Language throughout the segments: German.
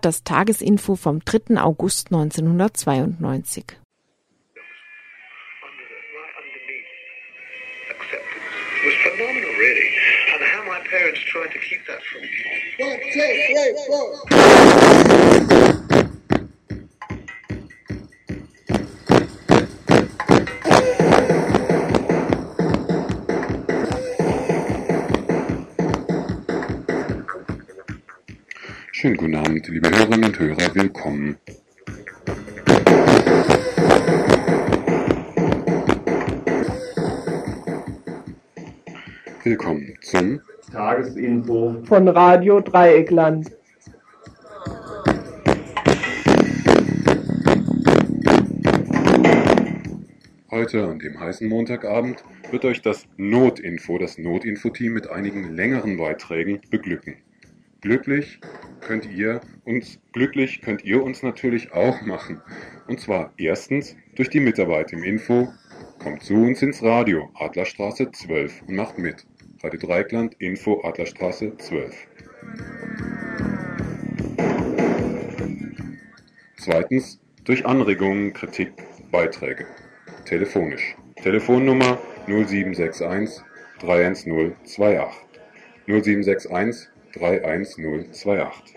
Hört das Tagesinfo vom 3. August 1992. Schönen guten Abend, liebe Hörerinnen und Hörer, willkommen. Willkommen zum Tagesinfo von Radio Dreieckland. Heute, an dem heißen Montagabend, wird euch das Notinfo, das Notinfo-Team mit einigen längeren Beiträgen beglücken. Glücklich könnt ihr uns, glücklich könnt ihr uns natürlich auch machen. Und zwar erstens durch die Mitarbeit im Info. Kommt zu uns ins Radio, Adlerstraße 12 und macht mit. Radio Dreikland, Info, Adlerstraße 12. Zweitens durch Anregungen, Kritik, Beiträge. Telefonisch. Telefonnummer 0761 31028. 0761 31028.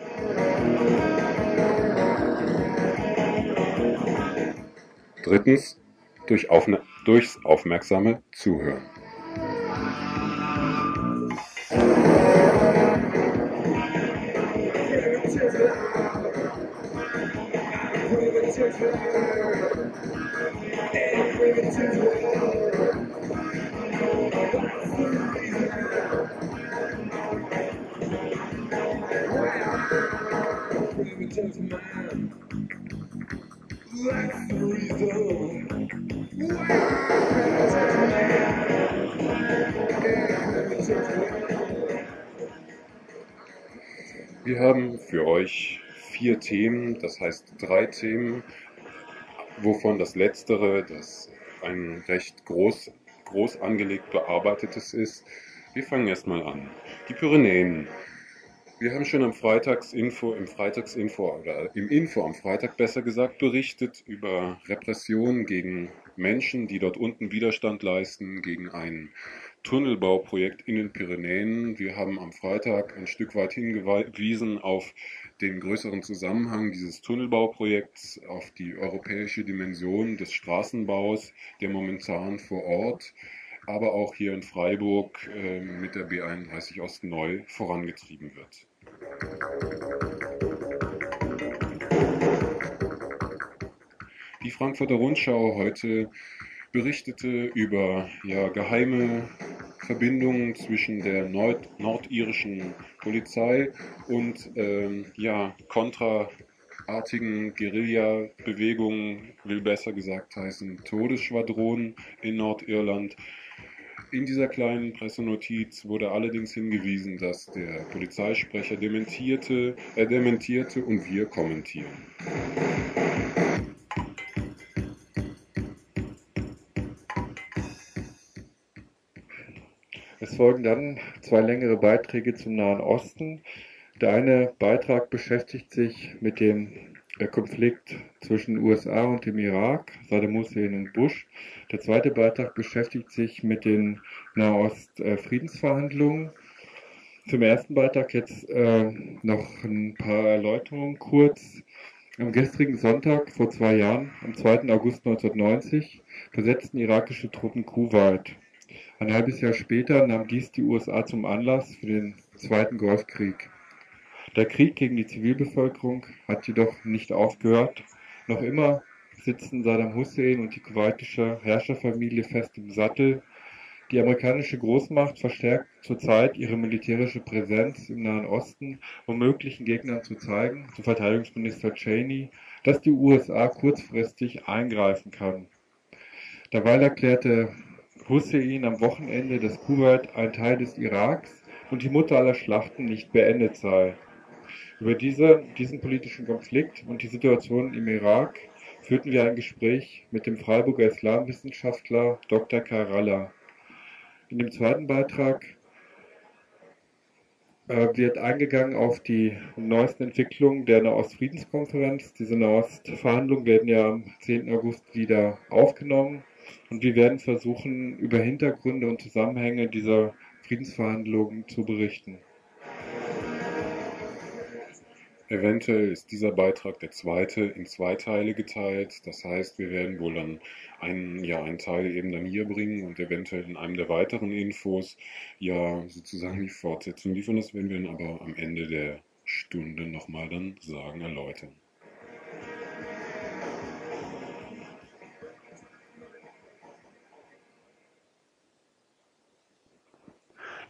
Drittens durch Aufna durchs Wir haben für euch vier Themen, das heißt drei Themen, wovon das letztere, das ein recht groß, groß angelegt bearbeitetes ist. Wir fangen erstmal an. Die Pyrenäen. Wir haben schon am Freitagsinfo, im Freitagsinfo oder im Info am Freitag besser gesagt berichtet über Repressionen gegen Menschen, die dort unten Widerstand leisten gegen ein Tunnelbauprojekt in den Pyrenäen. Wir haben am Freitag ein Stück weit hingewiesen auf den größeren Zusammenhang dieses Tunnelbauprojekts, auf die europäische Dimension des Straßenbaus, der momentan vor Ort aber auch hier in Freiburg äh, mit der B31 Ost neu vorangetrieben wird. Die Frankfurter Rundschau heute berichtete über ja, geheime Verbindungen zwischen der Nord nordirischen Polizei und ähm, ja, kontraartigen Guerilla-Bewegungen, will besser gesagt heißen Todesschwadronen in Nordirland. In dieser kleinen Pressenotiz wurde allerdings hingewiesen, dass der Polizeisprecher dementierte, er dementierte und wir kommentieren. Es folgen dann zwei längere Beiträge zum Nahen Osten. Der eine Beitrag beschäftigt sich mit dem Konflikt zwischen USA und dem Irak, Saddam Hussein und Bush. Der zweite Beitrag beschäftigt sich mit den Nahost-Friedensverhandlungen. Zum ersten Beitrag jetzt äh, noch ein paar Erläuterungen kurz. Am gestrigen Sonntag vor zwei Jahren, am 2. August 1990, besetzten irakische Truppen Kuwait. Ein halbes Jahr später nahm dies die USA zum Anlass für den Zweiten Golfkrieg. Der Krieg gegen die Zivilbevölkerung hat jedoch nicht aufgehört. Noch immer sitzen Saddam Hussein und die kuwaitische Herrscherfamilie fest im Sattel. Die amerikanische Großmacht verstärkt zurzeit ihre militärische Präsenz im Nahen Osten, um möglichen Gegnern zu zeigen, zu Verteidigungsminister Cheney, dass die USA kurzfristig eingreifen kann. Derweil erklärte Hussein am Wochenende, dass Kuwait ein Teil des Iraks und die Mutter aller Schlachten nicht beendet sei. Über diese, diesen politischen Konflikt und die Situation im Irak führten wir ein Gespräch mit dem Freiburger Islamwissenschaftler Dr. Karalla. In dem zweiten Beitrag äh, wird eingegangen auf die neuesten Entwicklungen der Nahostfriedenskonferenz. Diese Nahostverhandlungen werden ja am 10. August wieder aufgenommen und wir werden versuchen, über Hintergründe und Zusammenhänge dieser Friedensverhandlungen zu berichten. Eventuell ist dieser Beitrag der zweite in zwei Teile geteilt. Das heißt, wir werden wohl dann einen, ja, einen Teil eben dann hier bringen und eventuell in einem der weiteren Infos ja sozusagen die Fortsetzung liefern. Das werden wir dann aber am Ende der Stunde nochmal dann sagen, erläutern.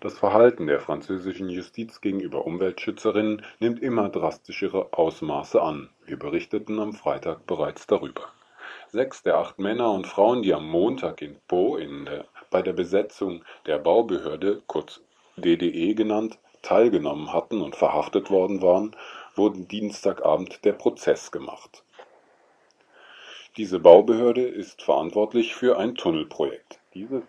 Das Verhalten der französischen Justiz gegenüber Umweltschützerinnen nimmt immer drastischere Ausmaße an. Wir berichteten am Freitag bereits darüber. Sechs der acht Männer und Frauen, die am Montag in Pau in der, bei der Besetzung der Baubehörde, kurz DDE genannt, teilgenommen hatten und verhaftet worden waren, wurden Dienstagabend der Prozess gemacht. Diese Baubehörde ist verantwortlich für ein Tunnelprojekt. Diese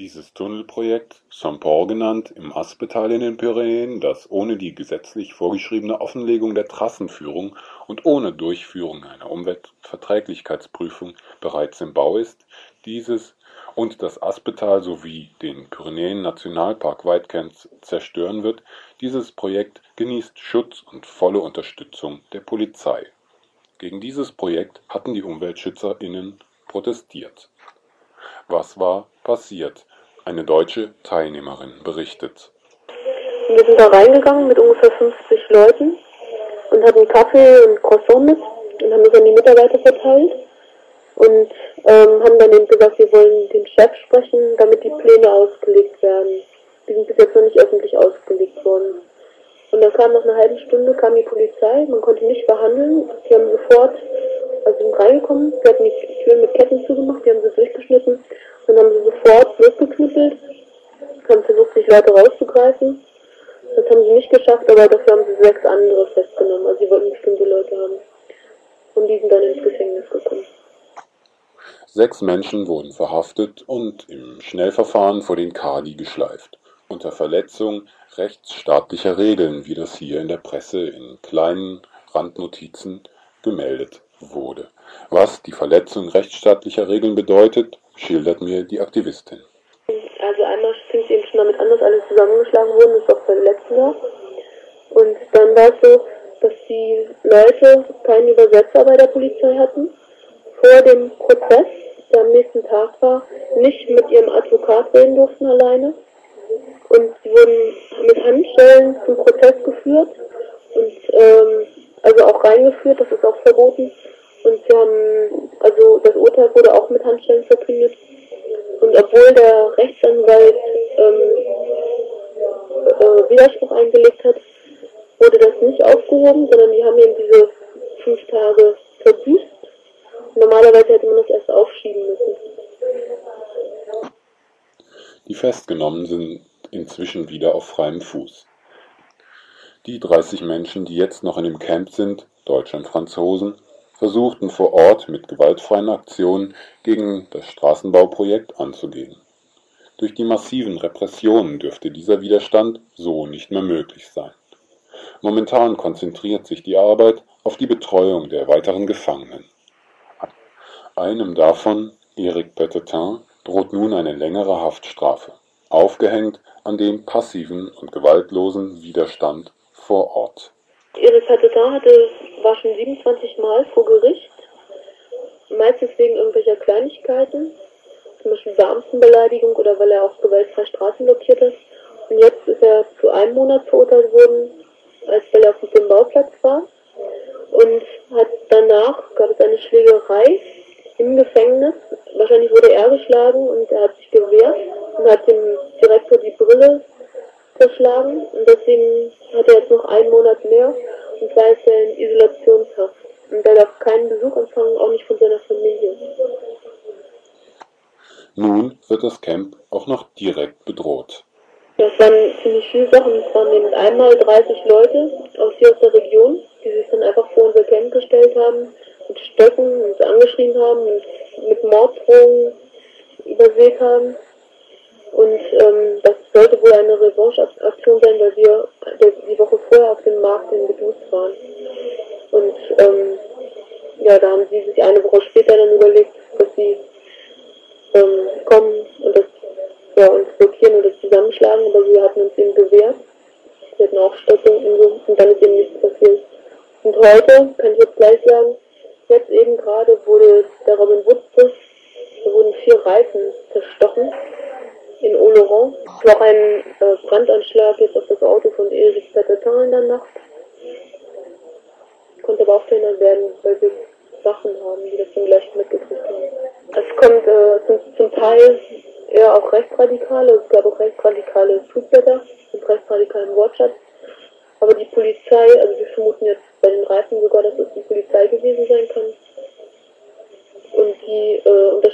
dieses Tunnelprojekt, Saint-Paul genannt, im Aspetal in den Pyrenäen, das ohne die gesetzlich vorgeschriebene Offenlegung der Trassenführung und ohne Durchführung einer Umweltverträglichkeitsprüfung bereits im Bau ist, dieses und das Aspetal sowie den Pyrenäen-Nationalpark weitgehend zerstören wird, dieses Projekt genießt Schutz und volle Unterstützung der Polizei. Gegen dieses Projekt hatten die UmweltschützerInnen protestiert. Was war passiert? Eine deutsche Teilnehmerin berichtet. Wir sind da reingegangen mit ungefähr 50 Leuten und hatten Kaffee und Croissant mit und haben das an die Mitarbeiter verteilt und ähm, haben dann eben gesagt, wir wollen den Chef sprechen, damit die Pläne ausgelegt werden. Die sind bis jetzt noch nicht öffentlich ausgelegt worden. Und dann kam nach einer halben Stunde kam die Polizei, man konnte nicht verhandeln. Die haben sofort, also reingekommen, sie hatten die Türen mit Ketten zugemacht, die haben sie durchgeschnitten dann haben sie sofort losgeknüppelt, haben versucht, sich Leute rauszugreifen. Das haben sie nicht geschafft, aber dafür haben sie sechs andere festgenommen. Also sie wollten bestimmte Leute haben. Und die sind dann ins Gefängnis gekommen. Sechs Menschen wurden verhaftet und im Schnellverfahren vor den Kadi geschleift. Unter Verletzung rechtsstaatlicher Regeln, wie das hier in der Presse in kleinen Randnotizen gemeldet wurde. Was die Verletzung rechtsstaatlicher Regeln bedeutet, schildert mir die Aktivistin. Also einmal fing es eben schon damit an, dass alle zusammengeschlagen wurden, das ist auch verletzt war. Und dann war es so, dass die Leute keinen Übersetzer bei der Polizei hatten. Vor dem Prozess, der am nächsten Tag war, nicht mit ihrem Advokat reden durften alleine. Und sie wurden mit Handschellen zum Prozess geführt und ähm, also auch reingeführt, das ist auch verboten. Und sie haben, also das Urteil wurde auch mit Handschellen verkündet. Und obwohl der Rechtsanwalt ähm, äh, Widerspruch eingelegt hat, wurde das nicht aufgehoben, sondern die haben eben diese fünf Tage verbüßt. Normalerweise hätte man das erst aufschieben müssen. Die Festgenommenen sind inzwischen wieder auf freiem Fuß. Die 30 Menschen, die jetzt noch in dem Camp sind, Deutschland-Franzosen, versuchten vor Ort mit gewaltfreien Aktionen gegen das Straßenbauprojekt anzugehen. Durch die massiven Repressionen dürfte dieser Widerstand so nicht mehr möglich sein. Momentan konzentriert sich die Arbeit auf die Betreuung der weiteren Gefangenen. Einem davon, Eric Petetin, droht nun eine längere Haftstrafe, aufgehängt an dem passiven und gewaltlosen Widerstand vor Ort. Ihre Petetin hatte war schon 27 Mal vor Gericht, meistens wegen irgendwelcher Kleinigkeiten, zum Beispiel Beamtenbeleidigung oder weil er auch gewaltfrei Straßen blockiert hat. Und jetzt ist er zu einem Monat verurteilt worden, als weil er auf dem Bauplatz war. Und hat danach, gab es eine Schlägerei im Gefängnis. Wahrscheinlich wurde er geschlagen und er hat sich gewehrt und hat dem Direktor die Brille zerschlagen. Und deswegen hat er jetzt noch einen Monat mehr und zwar ist er in Isolationshaft. Und er darf keinen Besuch empfangen, auch nicht von seiner Familie. Nun wird das Camp auch noch direkt bedroht. Das waren ziemlich viele Sachen. Es waren eben einmal 30 Leute aus hier aus der Region, die sich dann einfach vor unser Camp gestellt haben, mit Stöcken uns angeschrien haben, und mit Morddrohungen übersät haben. Und ähm, das sollte wohl eine Revanche-Aktion sein, weil wir die Woche vorher auf dem Markt in Bedus waren. Und ähm, ja, da haben sie sich eine Woche später dann überlegt, dass sie ähm, kommen und das ja, uns blockieren oder zusammenschlagen, aber wir hatten uns eben gewehrt. Wir hatten auch Stöcke und so und dann ist eben nichts passiert. Und heute, kann ich jetzt gleich sagen, jetzt eben gerade wurde der Robin Wood Bus, da wurden vier Reifen zerstochen in Oloron. Es war ein Brandanschlag jetzt auf das Auto von Erich Pettertin in der Nacht. Konnte aber auch verhindert werden, weil wir Sachen haben, die das dann gleich mitgekriegt haben. Es kommt äh, zum, zum Teil eher auch Rechtsradikale, es gab auch rechtsradikale Tweetblätter und rechtsradikalen Wortschatz. Aber die Polizei, also wir vermuten jetzt bei den Reifen sogar, dass es die Polizei gewesen sein kann. Und die äh, unterstützen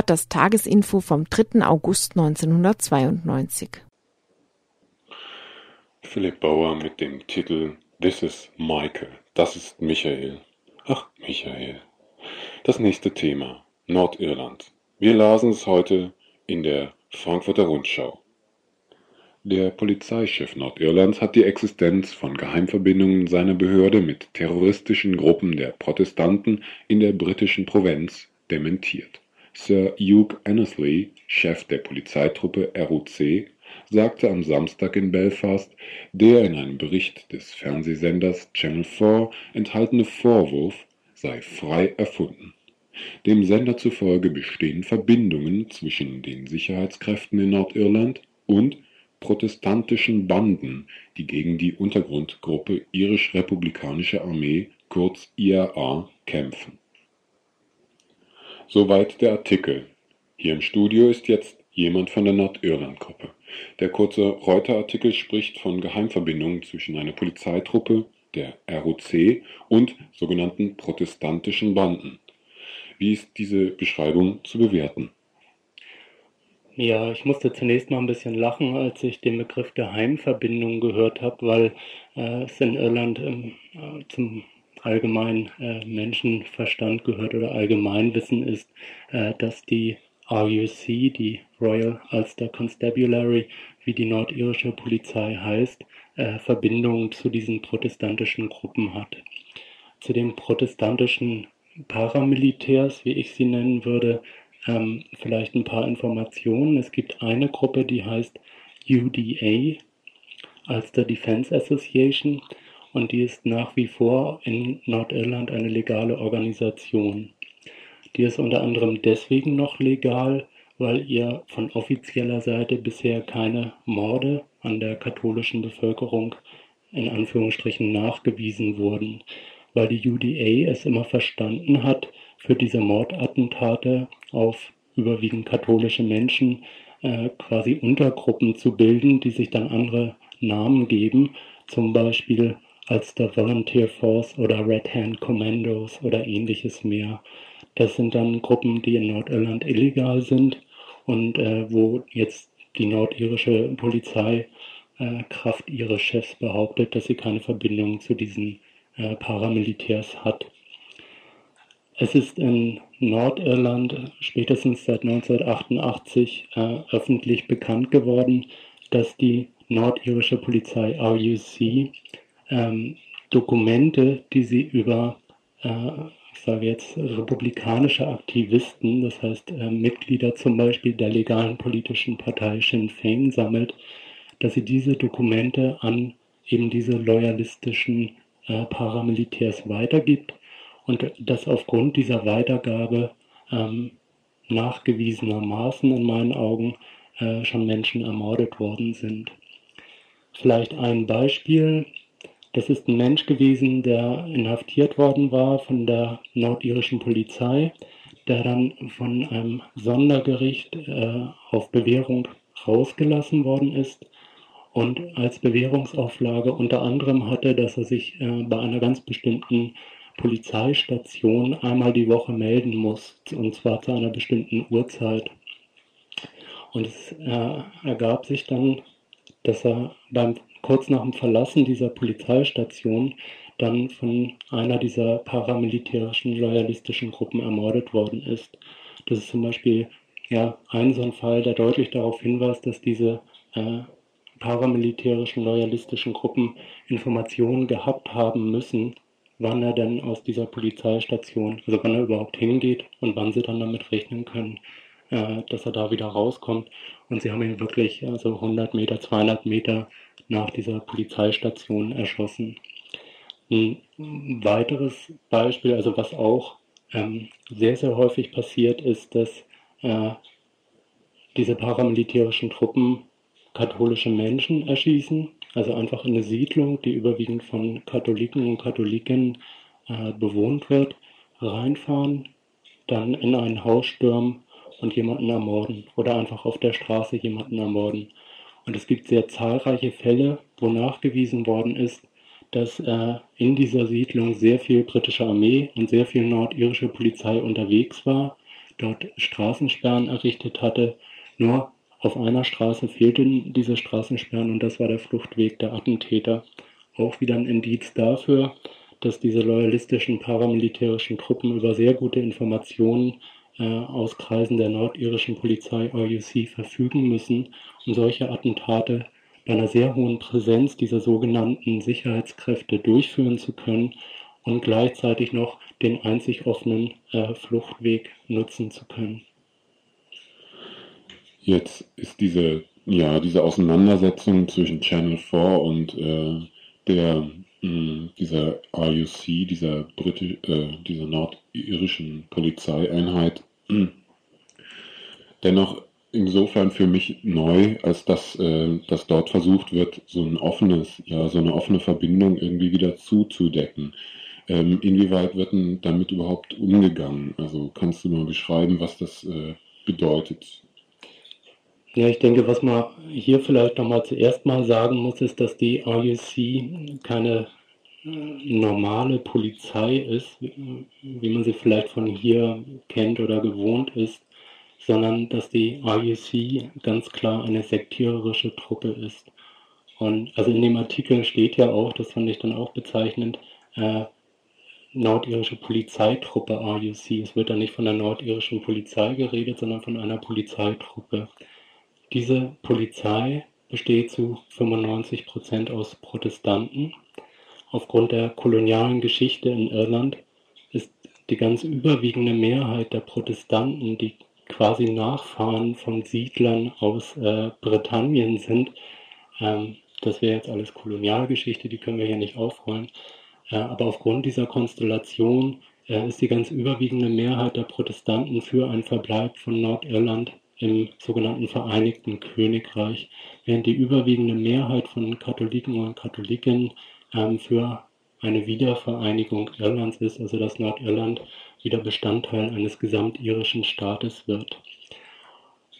Hört das Tagesinfo vom 3. August 1992. Philipp Bauer mit dem Titel This is Michael. Das ist Michael. Ach, Michael. Das nächste Thema. Nordirland. Wir lasen es heute in der Frankfurter Rundschau. Der Polizeichef Nordirlands hat die Existenz von Geheimverbindungen seiner Behörde mit terroristischen Gruppen der Protestanten in der britischen Provinz dementiert. Sir Hugh Annesley, Chef der Polizeitruppe RUC, sagte am Samstag in Belfast, der in einem Bericht des Fernsehsenders Channel 4 enthaltene Vorwurf sei frei erfunden. Dem Sender zufolge bestehen Verbindungen zwischen den Sicherheitskräften in Nordirland und protestantischen Banden, die gegen die Untergrundgruppe Irisch-Republikanische Armee kurz IRA kämpfen. Soweit der Artikel. Hier im Studio ist jetzt jemand von der Nordirland-Gruppe. Der kurze Reuter-Artikel spricht von Geheimverbindungen zwischen einer Polizeitruppe, der ROC, und sogenannten protestantischen Banden. Wie ist diese Beschreibung zu bewerten? Ja, ich musste zunächst mal ein bisschen lachen, als ich den Begriff Geheimverbindung gehört habe, weil äh, es in Irland ähm, äh, zum allgemeinen äh, Menschenverstand gehört oder Allgemeinwissen ist, äh, dass die RUC, die Royal Ulster Constabulary, wie die nordirische Polizei heißt, äh, Verbindungen zu diesen protestantischen Gruppen hat. Zu den protestantischen Paramilitärs, wie ich sie nennen würde, ähm, vielleicht ein paar Informationen. Es gibt eine Gruppe, die heißt UDA, Ulster Defense Association, und die ist nach wie vor in Nordirland eine legale Organisation. Die ist unter anderem deswegen noch legal, weil ihr von offizieller Seite bisher keine Morde an der katholischen Bevölkerung in Anführungsstrichen nachgewiesen wurden, weil die UDA es immer verstanden hat, für diese Mordattentate auf überwiegend katholische Menschen äh, quasi Untergruppen zu bilden, die sich dann andere Namen geben, zum Beispiel als der Volunteer Force oder Red Hand Commandos oder ähnliches mehr. Das sind dann Gruppen, die in Nordirland illegal sind und äh, wo jetzt die nordirische Polizei äh, Kraft ihres Chefs behauptet, dass sie keine Verbindung zu diesen äh, Paramilitärs hat. Es ist in Nordirland spätestens seit 1988 äh, öffentlich bekannt geworden, dass die nordirische Polizei RUC ähm, Dokumente, die sie über, äh, ich sage jetzt, republikanische Aktivisten, das heißt äh, Mitglieder zum Beispiel der legalen politischen Partei Sinn Fein sammelt, dass sie diese Dokumente an eben diese loyalistischen äh, Paramilitärs weitergibt und dass aufgrund dieser Weitergabe ähm, nachgewiesenermaßen in meinen Augen äh, schon Menschen ermordet worden sind. Vielleicht ein Beispiel. Das ist ein Mensch gewesen, der inhaftiert worden war von der nordirischen Polizei, der dann von einem Sondergericht äh, auf Bewährung rausgelassen worden ist und als Bewährungsauflage unter anderem hatte, dass er sich äh, bei einer ganz bestimmten Polizeistation einmal die Woche melden muss, und zwar zu einer bestimmten Uhrzeit. Und es äh, ergab sich dann, dass er beim, kurz nach dem Verlassen dieser Polizeistation dann von einer dieser paramilitärischen loyalistischen Gruppen ermordet worden ist. Das ist zum Beispiel ja, ein so ein Fall, der deutlich darauf hinweist, dass diese äh, paramilitärischen loyalistischen Gruppen Informationen gehabt haben müssen, wann er denn aus dieser Polizeistation, also wann er überhaupt hingeht und wann sie dann damit rechnen können, äh, dass er da wieder rauskommt. Und sie haben ihn wirklich also 100 Meter, 200 Meter nach dieser Polizeistation erschossen. Ein weiteres Beispiel, also was auch ähm, sehr, sehr häufig passiert, ist, dass äh, diese paramilitärischen Truppen katholische Menschen erschießen also einfach eine Siedlung, die überwiegend von Katholiken und Katholiken äh, bewohnt wird, reinfahren, dann in ein Haus stürmen und jemanden ermorden oder einfach auf der Straße jemanden ermorden. Und es gibt sehr zahlreiche Fälle, wo nachgewiesen worden ist, dass äh, in dieser Siedlung sehr viel britische Armee und sehr viel nordirische Polizei unterwegs war, dort Straßensperren errichtet hatte, nur auf einer Straße fehlten diese Straßensperren und das war der Fluchtweg der Attentäter. Auch wieder ein Indiz dafür, dass diese loyalistischen paramilitärischen Truppen über sehr gute Informationen aus Kreisen der nordirischen Polizei RUC verfügen müssen, um solche Attentate bei einer sehr hohen Präsenz dieser sogenannten Sicherheitskräfte durchführen zu können und gleichzeitig noch den einzig offenen äh, Fluchtweg nutzen zu können. Jetzt ist diese, ja, diese Auseinandersetzung zwischen Channel 4 und äh, der, mh, hm, dieser RUC, dieser, Britisch, äh, dieser nordirischen Polizeieinheit, dennoch insofern für mich neu, als dass, äh, dass dort versucht wird, so ein offenes, ja, so eine offene Verbindung irgendwie wieder zuzudecken. Ähm, inwieweit wird denn damit überhaupt umgegangen? Also kannst du mal beschreiben, was das äh, bedeutet? Ja, ich denke, was man hier vielleicht nochmal zuerst mal sagen muss, ist, dass die RUC keine normale Polizei ist, wie man sie vielleicht von hier kennt oder gewohnt ist, sondern dass die RUC ganz klar eine sektiererische Truppe ist. Und also in dem Artikel steht ja auch, das fand ich dann auch bezeichnend, äh, nordirische Polizeitruppe RUC. Es wird da nicht von der nordirischen Polizei geredet, sondern von einer Polizeitruppe. Diese Polizei besteht zu 95 Prozent aus Protestanten. Aufgrund der kolonialen Geschichte in Irland ist die ganz überwiegende Mehrheit der Protestanten, die quasi Nachfahren von Siedlern aus äh, Britannien sind. Ähm, das wäre jetzt alles Kolonialgeschichte, die können wir hier nicht aufrollen. Äh, aber aufgrund dieser Konstellation äh, ist die ganz überwiegende Mehrheit der Protestanten für einen Verbleib von Nordirland im sogenannten Vereinigten Königreich, während die überwiegende Mehrheit von Katholiken und Katholiken ähm, für eine Wiedervereinigung Irlands ist, also dass Nordirland wieder Bestandteil eines gesamtirischen Staates wird.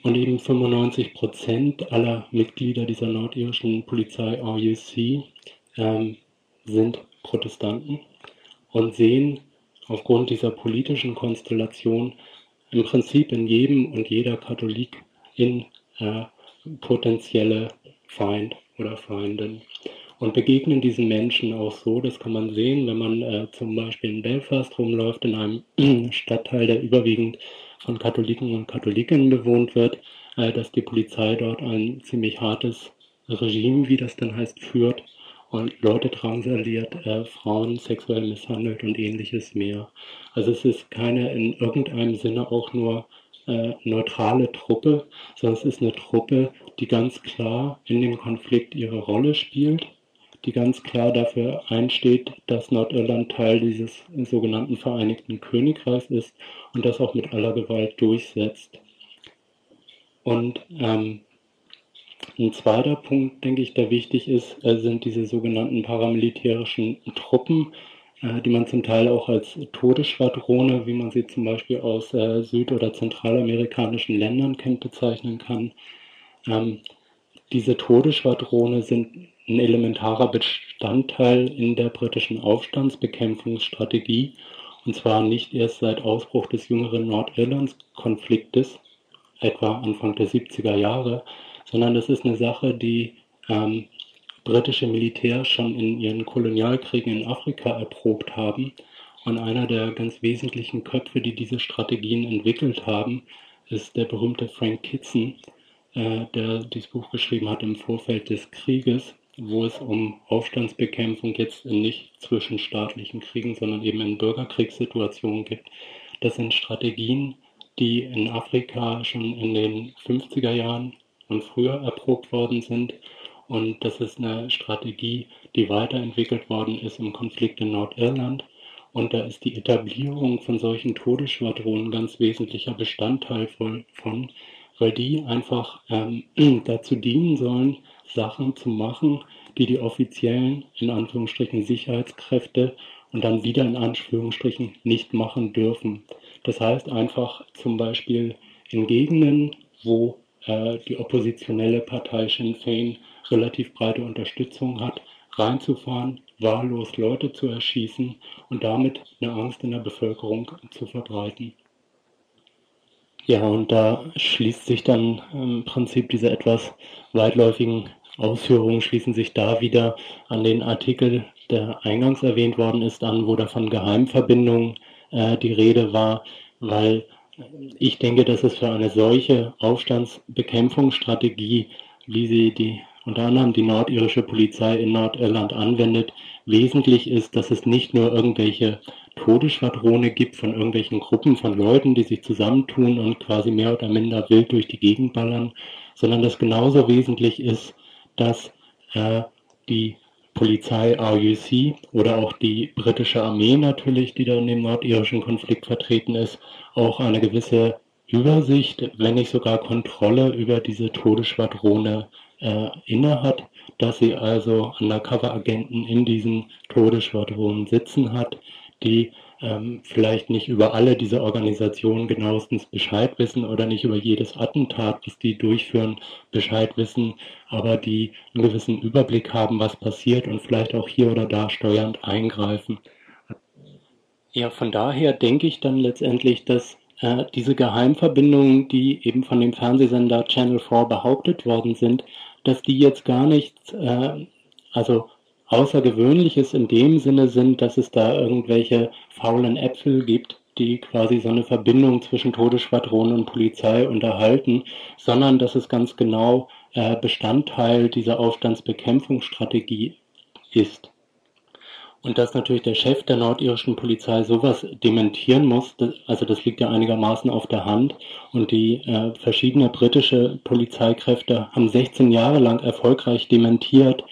Und eben 95 Prozent aller Mitglieder dieser nordirischen Polizei RUC ähm, sind Protestanten und sehen aufgrund dieser politischen Konstellation im Prinzip in jedem und jeder Katholik in äh, potenzielle Feind oder Feindin und begegnen diesen Menschen auch so. Das kann man sehen, wenn man äh, zum Beispiel in Belfast rumläuft, in einem Stadtteil, der überwiegend von Katholiken und Katholiken bewohnt wird, äh, dass die Polizei dort ein ziemlich hartes Regime, wie das dann heißt, führt und Leute drangsaliert, äh, Frauen sexuell misshandelt und ähnliches mehr. Also es ist keine in irgendeinem Sinne auch nur äh, neutrale Truppe, sondern es ist eine Truppe, die ganz klar in dem Konflikt ihre Rolle spielt die ganz klar dafür einsteht, dass Nordirland Teil dieses sogenannten Vereinigten Königreichs ist und das auch mit aller Gewalt durchsetzt. Und ähm, ein zweiter Punkt, denke ich, der wichtig ist, äh, sind diese sogenannten paramilitärischen Truppen, äh, die man zum Teil auch als Todesschwadrone, wie man sie zum Beispiel aus äh, süd- oder zentralamerikanischen Ländern kennt, bezeichnen kann. Ähm, diese Todesschwadrone sind ein elementarer Bestandteil in der britischen Aufstandsbekämpfungsstrategie, und zwar nicht erst seit Ausbruch des jüngeren Nordirlands-Konfliktes, etwa Anfang der 70er Jahre, sondern das ist eine Sache, die ähm, britische Militär schon in ihren Kolonialkriegen in Afrika erprobt haben. Und einer der ganz wesentlichen Köpfe, die diese Strategien entwickelt haben, ist der berühmte Frank Kitson, äh, der dieses Buch geschrieben hat im Vorfeld des Krieges wo es um Aufstandsbekämpfung jetzt nicht zwischenstaatlichen Kriegen, sondern eben in Bürgerkriegssituationen geht. Das sind Strategien, die in Afrika schon in den 50er Jahren und früher erprobt worden sind. Und das ist eine Strategie, die weiterentwickelt worden ist im Konflikt in Nordirland. Und da ist die Etablierung von solchen Todesschwadronen ganz wesentlicher Bestandteil von, weil die einfach ähm, dazu dienen sollen, Sachen zu machen, die die offiziellen, in Anführungsstrichen, Sicherheitskräfte und dann wieder in Anführungsstrichen nicht machen dürfen. Das heißt einfach zum Beispiel in Gegenden, wo äh, die oppositionelle Partei Sinn Fein relativ breite Unterstützung hat, reinzufahren, wahllos Leute zu erschießen und damit eine Angst in der Bevölkerung zu verbreiten. Ja, und da schließt sich dann im Prinzip diese etwas weitläufigen Ausführungen schließen sich da wieder an den Artikel, der eingangs erwähnt worden ist, an, wo da von Geheimverbindungen äh, die Rede war, weil ich denke, dass es für eine solche Aufstandsbekämpfungsstrategie, wie sie die unter anderem die nordirische Polizei in Nordirland anwendet, wesentlich ist, dass es nicht nur irgendwelche Todesschwadrone gibt von irgendwelchen Gruppen von Leuten, die sich zusammentun und quasi mehr oder minder wild durch die Gegend ballern, sondern dass genauso wesentlich ist, dass äh, die Polizei RUC oder auch die britische Armee natürlich, die da in dem nordirischen Konflikt vertreten ist, auch eine gewisse Übersicht, wenn nicht sogar Kontrolle über diese Todesschwadrone äh, innehat, dass sie also Undercover-Agenten in diesen Todesschwadronen sitzen hat, die ähm, vielleicht nicht über alle diese Organisationen genauestens Bescheid wissen oder nicht über jedes Attentat, das die durchführen, Bescheid wissen, aber die einen gewissen Überblick haben, was passiert und vielleicht auch hier oder da steuernd eingreifen. Ja, von daher denke ich dann letztendlich, dass äh, diese Geheimverbindungen, die eben von dem Fernsehsender Channel 4 behauptet worden sind, dass die jetzt gar nichts, äh, also Außergewöhnliches in dem Sinne sind, dass es da irgendwelche faulen Äpfel gibt, die quasi so eine Verbindung zwischen Todesschwadronen und Polizei unterhalten, sondern dass es ganz genau äh, Bestandteil dieser Aufstandsbekämpfungsstrategie ist. Und dass natürlich der Chef der nordirischen Polizei sowas dementieren muss, also das liegt ja einigermaßen auf der Hand. Und die äh, verschiedene britische Polizeikräfte haben 16 Jahre lang erfolgreich dementiert,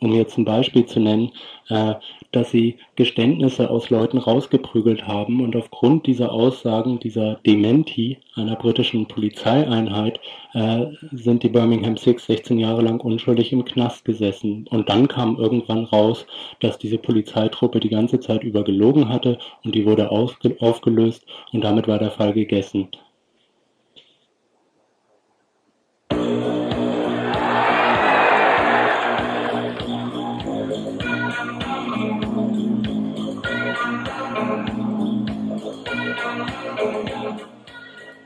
um jetzt ein Beispiel zu nennen, äh, dass sie Geständnisse aus Leuten rausgeprügelt haben und aufgrund dieser Aussagen dieser Dementi einer britischen Polizeieinheit äh, sind die Birmingham Six 16 Jahre lang unschuldig im Knast gesessen. Und dann kam irgendwann raus, dass diese Polizeitruppe die ganze Zeit über gelogen hatte und die wurde aufgelöst und damit war der Fall gegessen.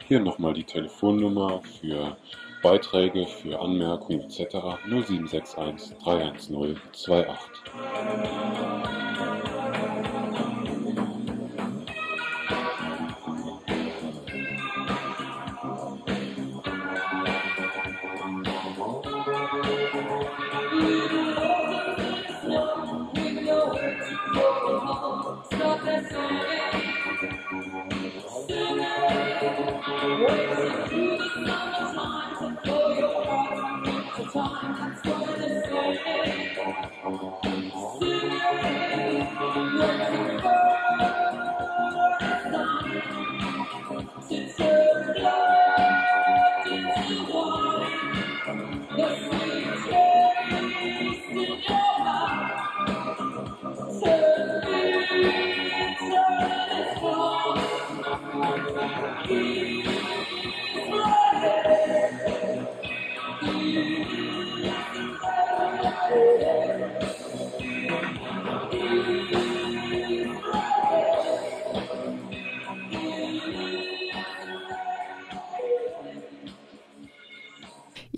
Hier nochmal die Telefonnummer für Beiträge, für Anmerkungen etc. 0761 310 28. Wasted so much time, oh, your heart, time, time.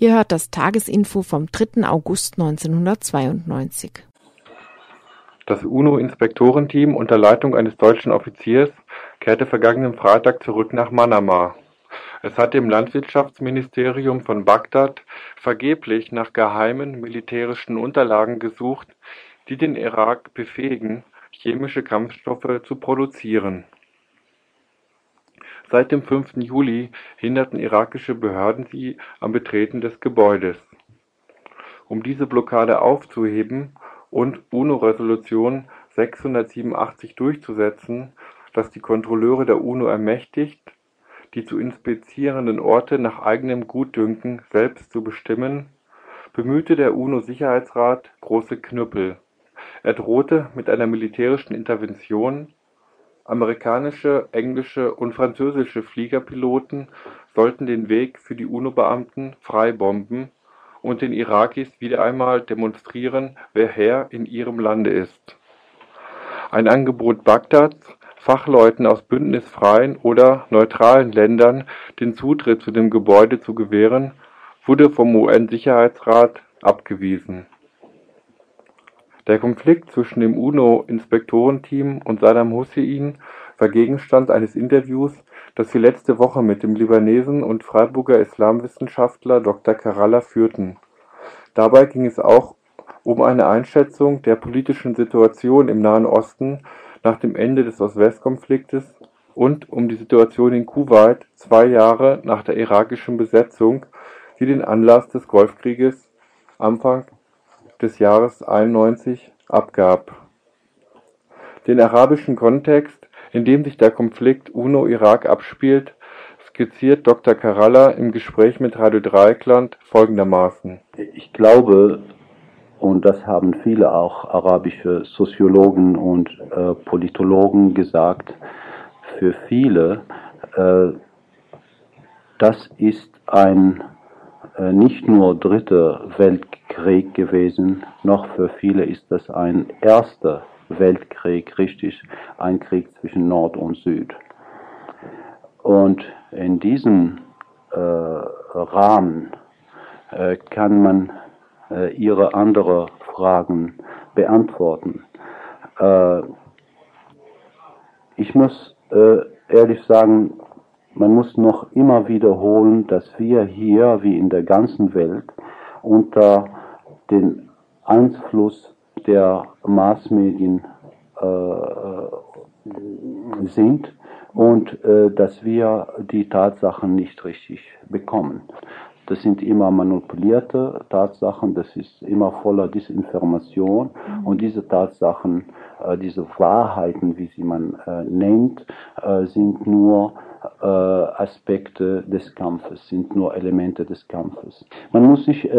Ihr hört das Tagesinfo vom 3. August 1992. Das UNO-Inspektorenteam unter Leitung eines deutschen Offiziers kehrte vergangenen Freitag zurück nach Manama. Es hat dem Landwirtschaftsministerium von Bagdad vergeblich nach geheimen militärischen Unterlagen gesucht, die den Irak befähigen, chemische Kampfstoffe zu produzieren Seit dem 5. Juli hinderten irakische Behörden sie am Betreten des Gebäudes. Um diese Blockade aufzuheben und UNO-Resolution 687 durchzusetzen, das die Kontrolleure der UNO ermächtigt, die zu inspizierenden Orte nach eigenem Gutdünken selbst zu bestimmen, bemühte der UNO-Sicherheitsrat große Knüppel. Er drohte mit einer militärischen Intervention Amerikanische, englische und französische Fliegerpiloten sollten den Weg für die UNO-Beamten freibomben und den Irakis wieder einmal demonstrieren, wer Herr in ihrem Lande ist. Ein Angebot Bagdads, Fachleuten aus bündnisfreien oder neutralen Ländern den Zutritt zu dem Gebäude zu gewähren, wurde vom UN-Sicherheitsrat abgewiesen der Konflikt zwischen dem UNO-Inspektorenteam und Saddam Hussein war Gegenstand eines Interviews, das wir letzte Woche mit dem Libanesen und Freiburger Islamwissenschaftler Dr. Karalla führten. Dabei ging es auch um eine Einschätzung der politischen Situation im Nahen Osten nach dem Ende des Ost-West-Konfliktes und um die Situation in Kuwait zwei Jahre nach der irakischen Besetzung, die den Anlass des Golfkrieges Anfang des Jahres 91 abgab. Den arabischen Kontext, in dem sich der Konflikt UNO-Irak abspielt, skizziert Dr. Karalla im Gespräch mit Radio Dreieckland folgendermaßen. Ich glaube, und das haben viele auch arabische Soziologen und äh, Politologen gesagt, für viele, äh, das ist ein nicht nur dritter Weltkrieg gewesen, noch für viele ist das ein erster Weltkrieg, richtig, ein Krieg zwischen Nord und Süd. Und in diesem äh, Rahmen äh, kann man äh, ihre anderen Fragen beantworten. Äh, ich muss äh, ehrlich sagen, man muss noch immer wiederholen, dass wir hier, wie in der ganzen Welt, unter den Einfluss der Massmedien äh, sind und äh, dass wir die Tatsachen nicht richtig bekommen. Das sind immer manipulierte Tatsachen, das ist immer voller Disinformation mhm. und diese Tatsachen, äh, diese Wahrheiten, wie sie man äh, nennt, äh, sind nur Aspekte des Kampfes, sind nur Elemente des Kampfes. Man muss sich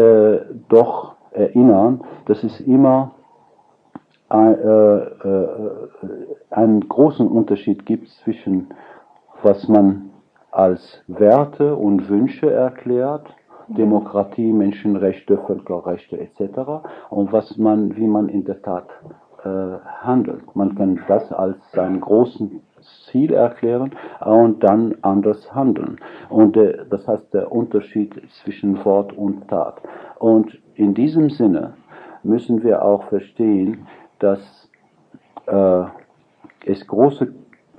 doch erinnern, dass es immer ein, einen großen Unterschied gibt zwischen was man als Werte und Wünsche erklärt Demokratie, Menschenrechte, Völkerrechte etc. und was man, wie man in der Tat äh, handelt. Man kann das als sein großes Ziel erklären und dann anders handeln. Und äh, das heißt der Unterschied zwischen Wort und Tat. Und in diesem Sinne müssen wir auch verstehen, dass äh, es große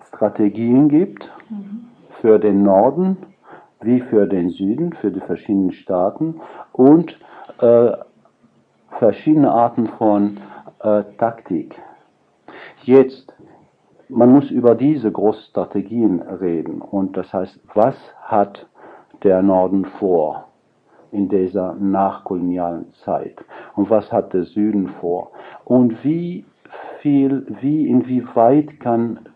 Strategien gibt mhm. für den Norden wie für den Süden, für die verschiedenen Staaten und äh, verschiedene Arten von äh, Taktik. Jetzt, man muss über diese Großstrategien reden und das heißt, was hat der Norden vor in dieser nachkolonialen Zeit und was hat der Süden vor und wie viel, wie inwieweit kann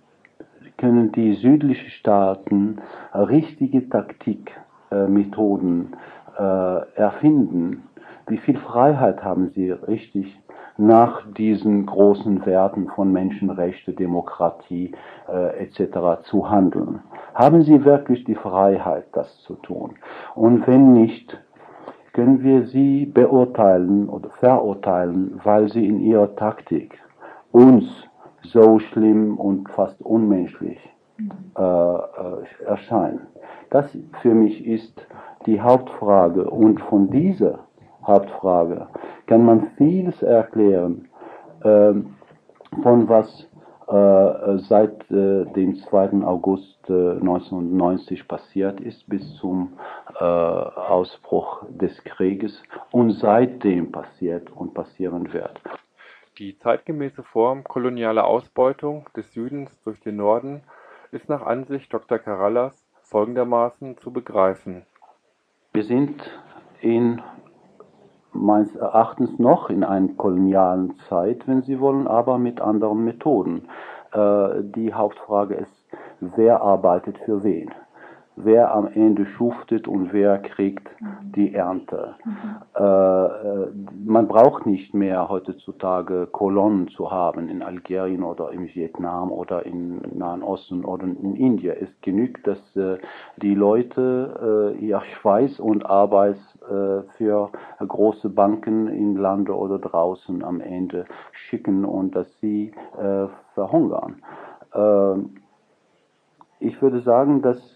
können die südlichen Staaten richtige Taktikmethoden äh, erfinden. Wie viel Freiheit haben sie richtig nach diesen großen Werten von Menschenrechte, Demokratie äh, etc. zu handeln? Haben sie wirklich die Freiheit, das zu tun? Und wenn nicht, können wir sie beurteilen oder verurteilen, weil sie in ihrer Taktik uns so schlimm und fast unmenschlich äh, äh, erscheinen. Das für mich ist die Hauptfrage und von dieser Hauptfrage kann man vieles erklären, äh, von was äh, seit äh, dem 2. August 1990 äh, passiert ist bis zum Ausbruch des Krieges und seitdem passiert und passieren wird. Die zeitgemäße Form kolonialer Ausbeutung des Südens durch den Norden ist nach Ansicht Dr. Karallas folgendermaßen zu begreifen. Wir sind in meines Erachtens noch in einer kolonialen Zeit, wenn Sie wollen, aber mit anderen Methoden. Äh, die Hauptfrage ist, wer arbeitet für wen? Wer am Ende schuftet und wer kriegt die Ernte. Mhm. Äh, man braucht nicht mehr heutzutage Kolonnen zu haben in Algerien oder in Vietnam oder im Nahen Osten oder in Indien. Es genügt, dass äh, die Leute äh, ihr Schweiß und Arbeit äh, für große Banken im Lande oder draußen am Ende schicken und dass sie äh, verhungern. Ähm, ich würde sagen, dass äh,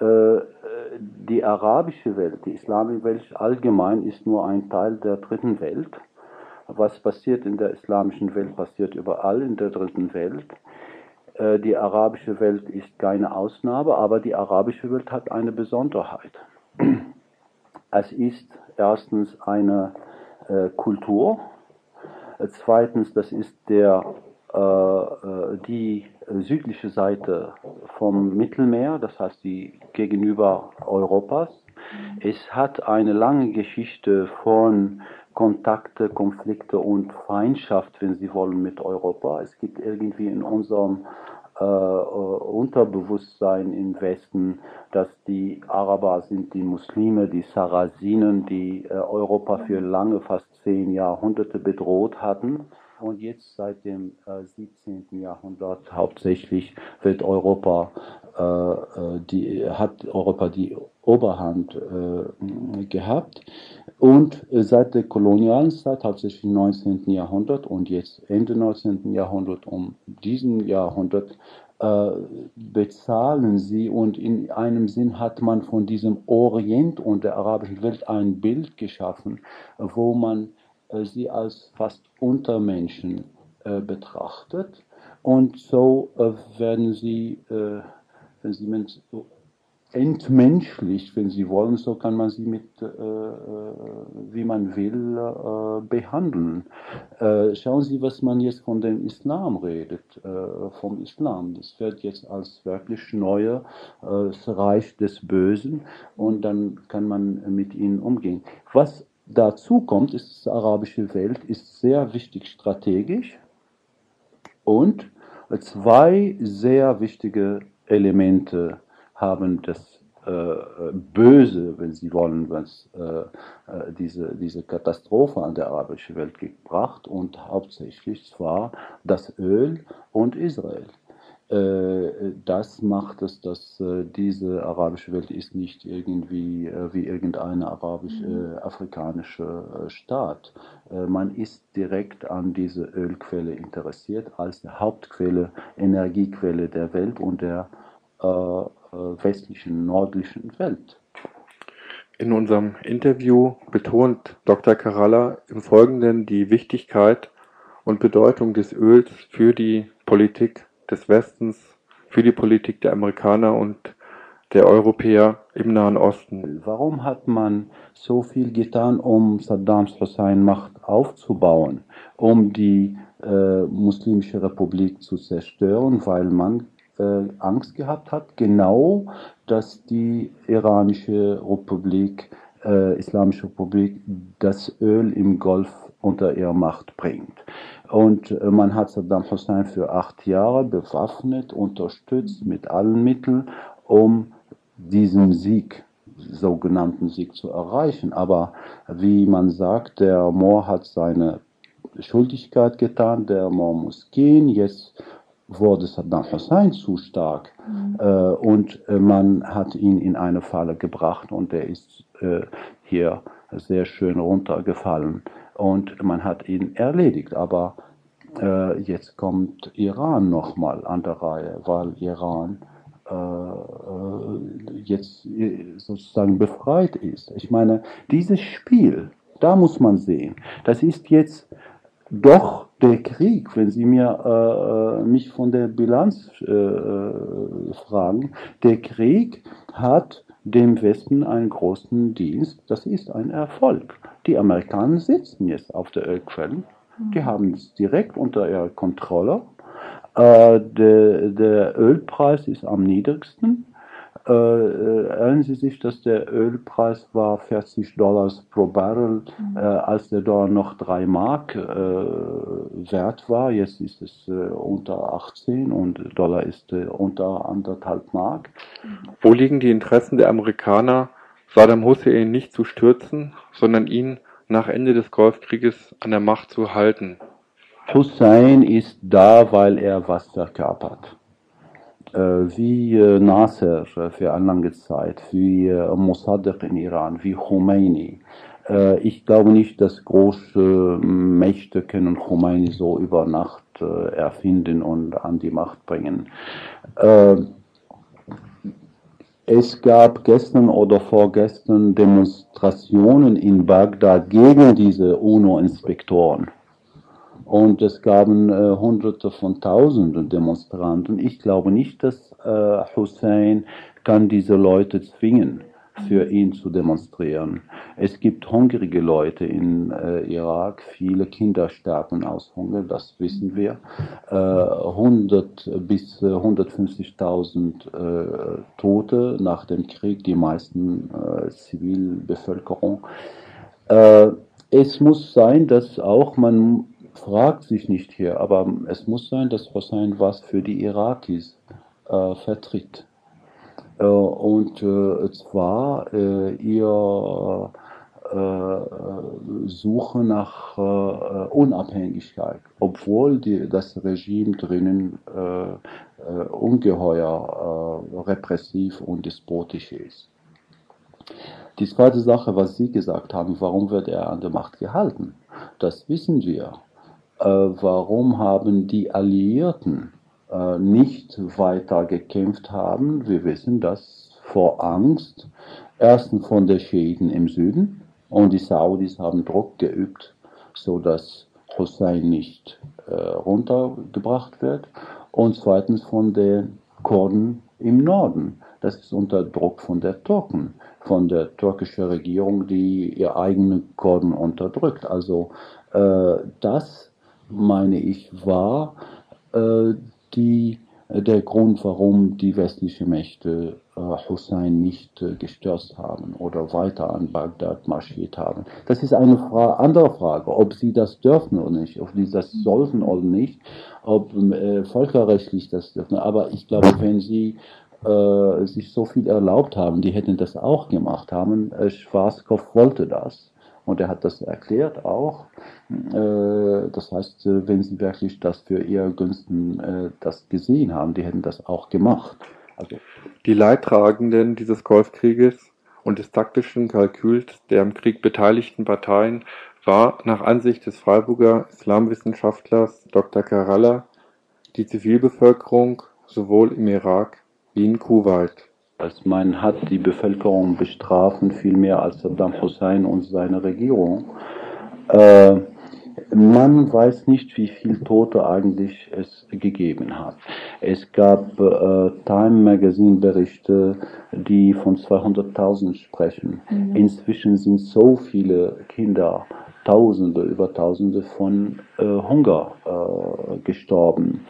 die arabische Welt, die islamische Welt allgemein ist nur ein Teil der dritten Welt. Was passiert in der islamischen Welt, passiert überall in der dritten Welt. Äh, die arabische Welt ist keine Ausnahme, aber die arabische Welt hat eine Besonderheit. Es ist erstens eine äh, Kultur. Äh, zweitens, das ist der, äh, äh, die südliche Seite vom Mittelmeer, das heißt die gegenüber Europas. Es hat eine lange Geschichte von Kontakte, Konflikte und Feindschaft, wenn Sie wollen, mit Europa. Es gibt irgendwie in unserem äh, Unterbewusstsein im Westen, dass die Araber sind die Muslime, die Sarazinen, die äh, Europa für lange, fast zehn Jahrhunderte bedroht hatten. Und jetzt seit dem äh, 17. Jahrhundert hauptsächlich wird Europa, äh, äh, die, hat Europa die Oberhand äh, gehabt. Und äh, seit der kolonialen Zeit, hauptsächlich im 19. Jahrhundert und jetzt Ende 19. Jahrhundert, um diesen Jahrhundert, äh, bezahlen sie und in einem Sinn hat man von diesem Orient und der arabischen Welt ein Bild geschaffen, wo man sie als fast Untermenschen äh, betrachtet und so äh, werden sie, äh, wenn sie entmenschlicht, wenn Sie wollen, so kann man sie mit, äh, äh, wie man will, äh, behandeln. Äh, schauen Sie, was man jetzt von dem Islam redet, äh, vom Islam. Das wird jetzt als wirklich neue äh, Reich des Bösen und dann kann man mit ihnen umgehen. Was dazu kommt, ist, die arabische Welt ist sehr wichtig strategisch und zwei sehr wichtige Elemente haben das äh, Böse, wenn Sie wollen, was äh, äh, diese, diese Katastrophe an der arabischen Welt gebracht und hauptsächlich zwar das Öl und Israel. Äh, das macht es, dass äh, diese arabische Welt ist nicht irgendwie äh, wie irgendeine arabisch-afrikanische mhm. Staat. man ist direkt an diese Ölquelle interessiert als Hauptquelle, Energiequelle der Welt und der äh, westlichen, nördlichen Welt. In unserem Interview betont Dr. Karalla im Folgenden die Wichtigkeit und Bedeutung des Öls für die Politik des Westens, für die Politik der Amerikaner und der Europäer im Nahen Osten. Warum hat man so viel getan, um Saddam Hussein Macht aufzubauen, um die äh, muslimische Republik zu zerstören, weil man äh, Angst gehabt hat, genau, dass die iranische Republik, äh, Islamische Republik, das Öl im Golf unter ihre Macht bringt. Und äh, man hat Saddam Hussein für acht Jahre bewaffnet, unterstützt mit allen Mitteln, um diesen Sieg, sogenannten Sieg zu erreichen. Aber wie man sagt, der Moor hat seine Schuldigkeit getan, der Moor muss gehen, jetzt wurde Saddam Hussein zu stark mhm. äh, und äh, man hat ihn in eine Falle gebracht und er ist äh, hier sehr schön runtergefallen und man hat ihn erledigt. Aber äh, jetzt kommt Iran nochmal an der Reihe, weil Iran äh, äh, jetzt sozusagen befreit ist. Ich meine, dieses Spiel, da muss man sehen, das ist jetzt doch der Krieg, wenn Sie mir äh, äh, mich von der Bilanz äh, äh, fragen, der Krieg hat dem Westen einen großen Dienst. Das ist ein Erfolg. Die Amerikaner sitzen jetzt auf der Ölquelle. Die haben es direkt unter ihrer Kontrolle. Äh, der, der Ölpreis ist am niedrigsten. Äh, äh, erinnern Sie sich, dass der Ölpreis war 40 Dollars pro Barrel, mhm. äh, als der Dollar noch 3 Mark äh, wert war. Jetzt ist es äh, unter 18 und der Dollar ist äh, unter anderthalb Mark. Wo liegen die Interessen der Amerikaner, Saddam Hussein nicht zu stürzen, sondern ihn nach Ende des Golfkrieges an der Macht zu halten? Hussein ist da, weil er was verkörpert. Äh, wie äh, Nasser für eine lange Zeit, wie äh, Mossadegh in Iran, wie Khomeini. Ich glaube nicht, dass große Mächte können Khomeini so über Nacht erfinden und an die Macht bringen. Es gab gestern oder vorgestern Demonstrationen in Bagdad gegen diese UNO-Inspektoren. Und es gaben äh, Hunderte von Tausenden Demonstranten. Ich glaube nicht, dass äh, Hussein kann diese Leute zwingen. für ihn zu demonstrieren. Es gibt hungrige Leute in äh, Irak, viele Kinder sterben aus Hunger, das wissen wir. Äh, 100 bis 150.000 äh, Tote nach dem Krieg, die meisten äh, Zivilbevölkerung. Äh, es muss sein, dass auch man fragt sich nicht hier, aber es muss sein, dass Hossein was für die Irakis äh, vertritt. Äh, und äh, zwar äh, ihr Suche nach Unabhängigkeit, obwohl die, das Regime drinnen ungeheuer repressiv und despotisch ist. Die zweite Sache, was Sie gesagt haben, warum wird er an der Macht gehalten? Das wissen wir. Warum haben die Alliierten äh, nicht weiter gekämpft haben. Wir wissen das vor Angst, erstens von den Schäden im Süden und die Saudis haben Druck geübt, so dass Hussein nicht äh, runtergebracht wird und zweitens von den Kurden im Norden. Das ist unter Druck von der Türken, von der türkischen Regierung, die ihr eigenen Kurden unterdrückt. Also äh, das, meine ich, war äh, die, äh, der Grund, warum die westlichen Mächte äh, Hussein nicht äh, gestürzt haben oder weiter an Bagdad marschiert haben. Das ist eine Fra andere Frage, ob sie das dürfen oder nicht, ob sie das sollten oder nicht, ob äh, völkerrechtlich das dürfen. Aber ich glaube, wenn sie äh, sich so viel erlaubt haben, die hätten das auch gemacht haben. Äh, Schwarzkopf wollte das. Und er hat das erklärt auch. Äh, das heißt, äh, wenn sie wirklich das für ihr Günsten äh, das gesehen haben, die hätten das auch gemacht. Also die Leidtragenden dieses Golfkrieges und des taktischen Kalküls der am Krieg beteiligten Parteien war nach Ansicht des Freiburger Islamwissenschaftlers Dr. Karalla die Zivilbevölkerung sowohl im Irak wie in Kuwait. Also man hat die Bevölkerung bestrafen viel mehr als Saddam Hussein und seine Regierung. Äh, man weiß nicht, wie viele Tote eigentlich es gegeben hat. Es gab äh, Time Magazine Berichte, die von 200.000 sprechen. Mhm. Inzwischen sind so viele Kinder, Tausende, über Tausende von äh, Hunger äh, gestorben.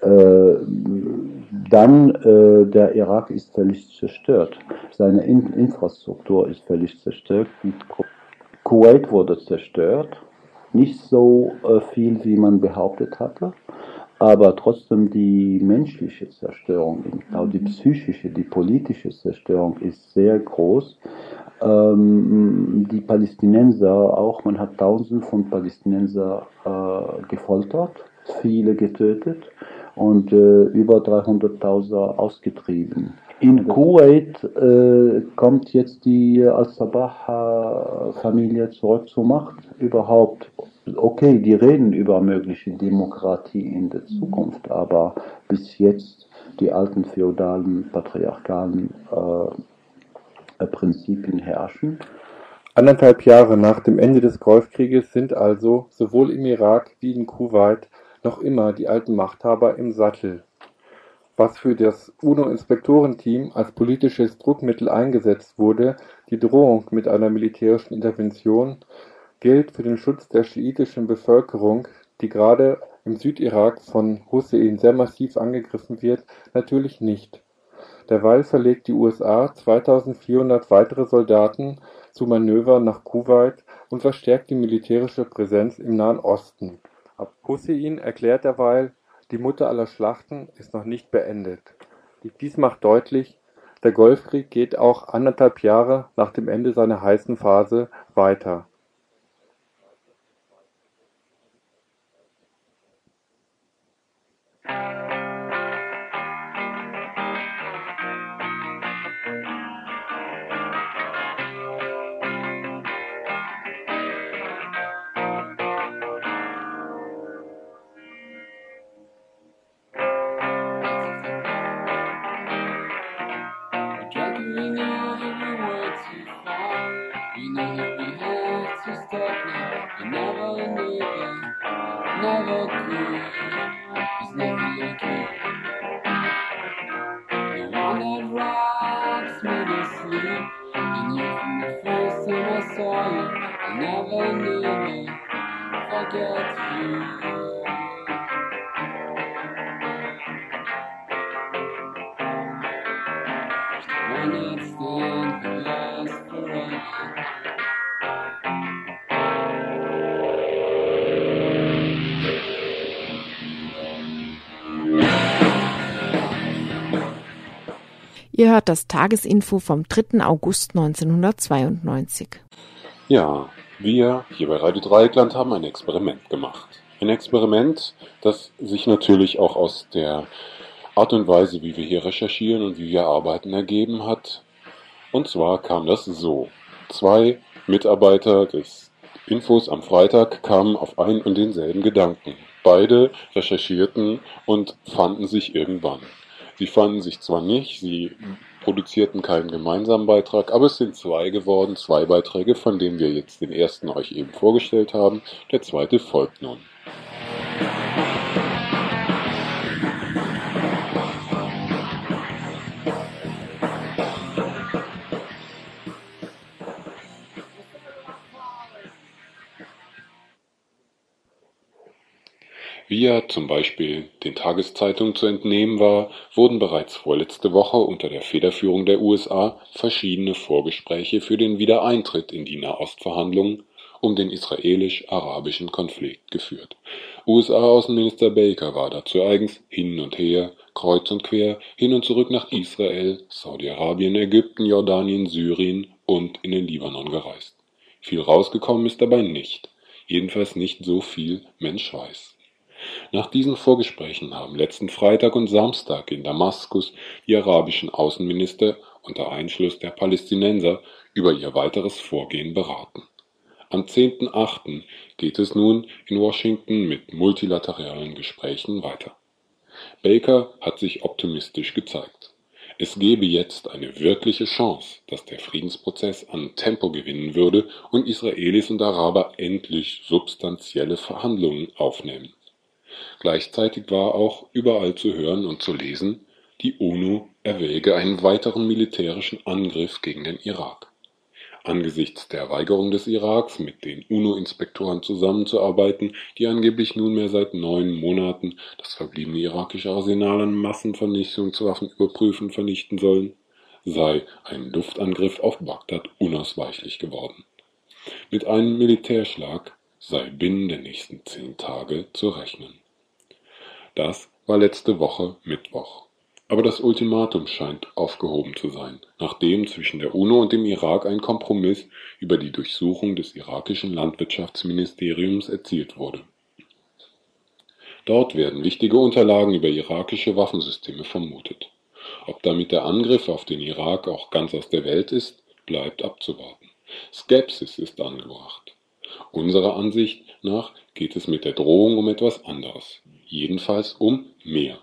Äh, dann, äh, der Irak ist völlig zerstört. Seine In Infrastruktur ist völlig zerstört. Kuwait wurde zerstört. Nicht so äh, viel, wie man behauptet hatte, aber trotzdem die menschliche Zerstörung, auch die psychische, die politische Zerstörung ist sehr groß. Ähm, die Palästinenser auch, man hat Tausende von Palästinenser äh, gefoltert, viele getötet und äh, über 300.000 ausgetrieben. In Kuwait äh, kommt jetzt die Al-Sabah-Familie zurück zur Macht. Überhaupt, okay, die reden über mögliche Demokratie in der Zukunft, aber bis jetzt die alten feudalen, patriarchalen äh, Prinzipien herrschen. Anderthalb Jahre nach dem Ende des Golfkrieges sind also sowohl im Irak wie in Kuwait noch immer die alten Machthaber im Sattel. Was für das UNO-Inspektorenteam als politisches Druckmittel eingesetzt wurde, die Drohung mit einer militärischen Intervention, gilt für den Schutz der schiitischen Bevölkerung, die gerade im Südirak von Hussein sehr massiv angegriffen wird, natürlich nicht. Derweil verlegt die USA 2400 weitere Soldaten zu Manövern nach Kuwait und verstärkt die militärische Präsenz im Nahen Osten Hussein erklärt derweil, die Mutter aller Schlachten ist noch nicht beendet. Dies macht deutlich, der Golfkrieg geht auch anderthalb Jahre nach dem Ende seiner heißen Phase weiter I never knew you, never could, was never looking. The one that wraps me to sleep, and you from the first time I saw you, I never knew me, forget you. Hört das Tagesinfo vom 3. August 1992. Ja, wir hier bei Radio Dreieckland haben ein Experiment gemacht. Ein Experiment, das sich natürlich auch aus der Art und Weise, wie wir hier recherchieren und wie wir arbeiten, ergeben hat. Und zwar kam das so. Zwei Mitarbeiter des Infos am Freitag kamen auf einen und denselben Gedanken. Beide recherchierten und fanden sich irgendwann. Sie fanden sich zwar nicht, sie produzierten keinen gemeinsamen Beitrag, aber es sind zwei geworden, zwei Beiträge, von denen wir jetzt den ersten euch eben vorgestellt haben. Der zweite folgt nun. Wie ja zum Beispiel den Tageszeitungen zu entnehmen war, wurden bereits vorletzte Woche unter der Federführung der USA verschiedene Vorgespräche für den Wiedereintritt in die Nahostverhandlungen um den israelisch-arabischen Konflikt geführt. USA-Außenminister Baker war dazu eigens hin und her, kreuz und quer, hin und zurück nach Israel, Saudi-Arabien, Ägypten, Jordanien, Syrien und in den Libanon gereist. Viel rausgekommen ist dabei nicht, jedenfalls nicht so viel Mensch weiß. Nach diesen Vorgesprächen haben letzten Freitag und Samstag in Damaskus die arabischen Außenminister unter Einschluss der Palästinenser über ihr weiteres Vorgehen beraten. Am 10.8. geht es nun in Washington mit multilateralen Gesprächen weiter. Baker hat sich optimistisch gezeigt. Es gebe jetzt eine wirkliche Chance, dass der Friedensprozess an Tempo gewinnen würde und Israelis und Araber endlich substanzielle Verhandlungen aufnehmen. Gleichzeitig war auch überall zu hören und zu lesen, die UNO erwäge einen weiteren militärischen Angriff gegen den Irak. Angesichts der Weigerung des Iraks, mit den UNO-Inspektoren zusammenzuarbeiten, die angeblich nunmehr seit neun Monaten das verbliebene irakische Arsenal an Massenvernichtungswaffen überprüfen und vernichten sollen, sei ein Luftangriff auf Bagdad unausweichlich geworden. Mit einem Militärschlag sei binnen der nächsten zehn Tage zu rechnen. Das war letzte Woche Mittwoch. Aber das Ultimatum scheint aufgehoben zu sein, nachdem zwischen der UNO und dem Irak ein Kompromiss über die Durchsuchung des irakischen Landwirtschaftsministeriums erzielt wurde. Dort werden wichtige Unterlagen über irakische Waffensysteme vermutet. Ob damit der Angriff auf den Irak auch ganz aus der Welt ist, bleibt abzuwarten. Skepsis ist angebracht. Unserer Ansicht nach geht es mit der Drohung um etwas anderes jedenfalls um mehr.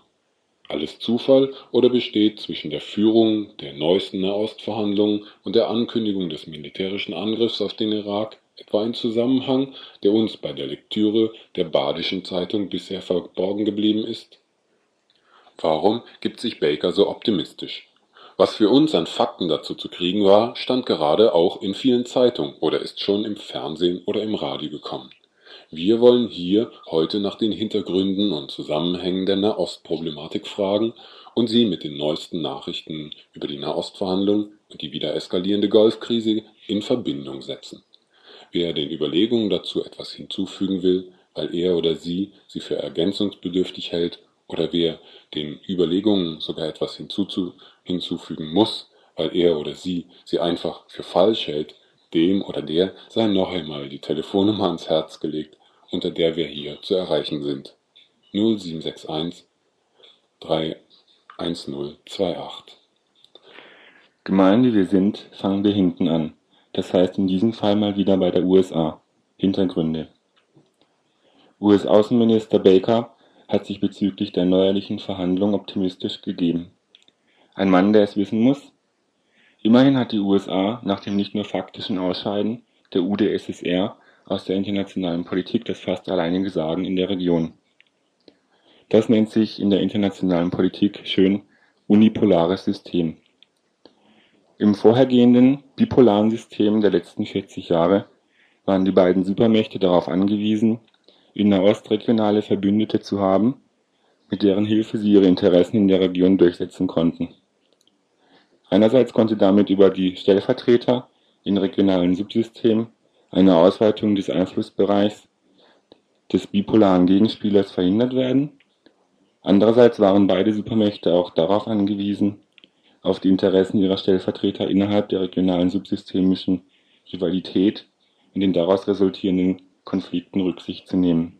Alles Zufall oder besteht zwischen der Führung der neuesten Nahostverhandlungen und der Ankündigung des militärischen Angriffs auf den Irak etwa ein Zusammenhang, der uns bei der Lektüre der Badischen Zeitung bisher verborgen geblieben ist? Warum gibt sich Baker so optimistisch? Was für uns an Fakten dazu zu kriegen war, stand gerade auch in vielen Zeitungen oder ist schon im Fernsehen oder im Radio gekommen. Wir wollen hier heute nach den Hintergründen und Zusammenhängen der Nahostproblematik fragen und Sie mit den neuesten Nachrichten über die Nahostverhandlungen und die wieder eskalierende Golfkrise in Verbindung setzen. Wer den Überlegungen dazu etwas hinzufügen will, weil er oder sie sie für ergänzungsbedürftig hält, oder wer den Überlegungen sogar etwas hinzufügen muss, weil er oder sie sie einfach für falsch hält, dem oder der sei noch einmal die Telefonnummer ans Herz gelegt, unter der wir hier zu erreichen sind. 0761 31028. Gemeinde wir sind, fangen wir hinten an. Das heißt in diesem Fall mal wieder bei der USA. Hintergründe. US-Außenminister Baker hat sich bezüglich der neuerlichen Verhandlungen optimistisch gegeben. Ein Mann, der es wissen muss? Immerhin hat die USA nach dem nicht nur faktischen Ausscheiden der UdSSR aus der internationalen Politik das fast alleinige Sagen in der Region. Das nennt sich in der internationalen Politik schön unipolares System. Im vorhergehenden bipolaren System der letzten 40 Jahre waren die beiden Supermächte darauf angewiesen, in Nahost regionale Verbündete zu haben, mit deren Hilfe sie ihre Interessen in der Region durchsetzen konnten. Einerseits konnte damit über die Stellvertreter in regionalen Subsystemen eine Ausweitung des Einflussbereichs des bipolaren Gegenspielers verhindert werden, andererseits waren beide Supermächte auch darauf angewiesen, auf die Interessen ihrer Stellvertreter innerhalb der regionalen subsystemischen Rivalität und den daraus resultierenden Konflikten Rücksicht zu nehmen.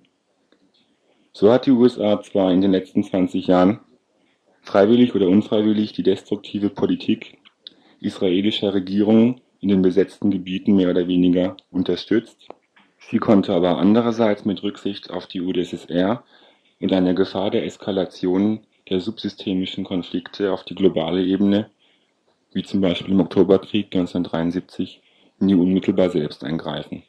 So hat die USA zwar in den letzten 20 Jahren freiwillig oder unfreiwillig die destruktive Politik israelischer Regierungen in den besetzten Gebieten mehr oder weniger unterstützt, sie konnte aber andererseits mit Rücksicht auf die UdSSR und einer Gefahr der Eskalation der subsystemischen Konflikte auf die globale Ebene, wie zum Beispiel im Oktoberkrieg 1973, nie unmittelbar selbst eingreifen.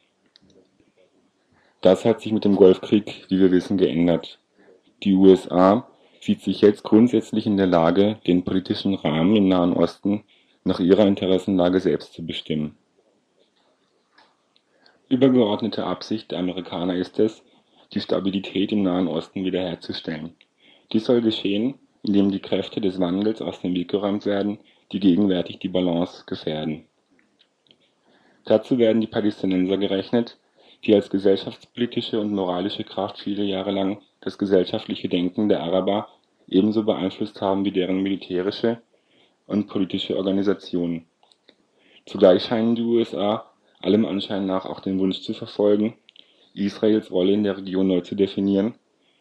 Das hat sich mit dem Golfkrieg, wie wir wissen, geändert. Die USA sieht sich jetzt grundsätzlich in der Lage, den politischen Rahmen im Nahen Osten nach ihrer Interessenlage selbst zu bestimmen. Übergeordnete Absicht der Amerikaner ist es, die Stabilität im Nahen Osten wiederherzustellen. Dies soll geschehen, indem die Kräfte des Wandels aus dem Weg geräumt werden, die gegenwärtig die Balance gefährden. Dazu werden die Palästinenser gerechnet, die als gesellschaftspolitische und moralische Kraft viele Jahre lang das gesellschaftliche Denken der Araber ebenso beeinflusst haben wie deren militärische und politische Organisation. Zugleich scheinen die USA allem Anschein nach auch den Wunsch zu verfolgen, Israels Rolle in der Region neu zu definieren,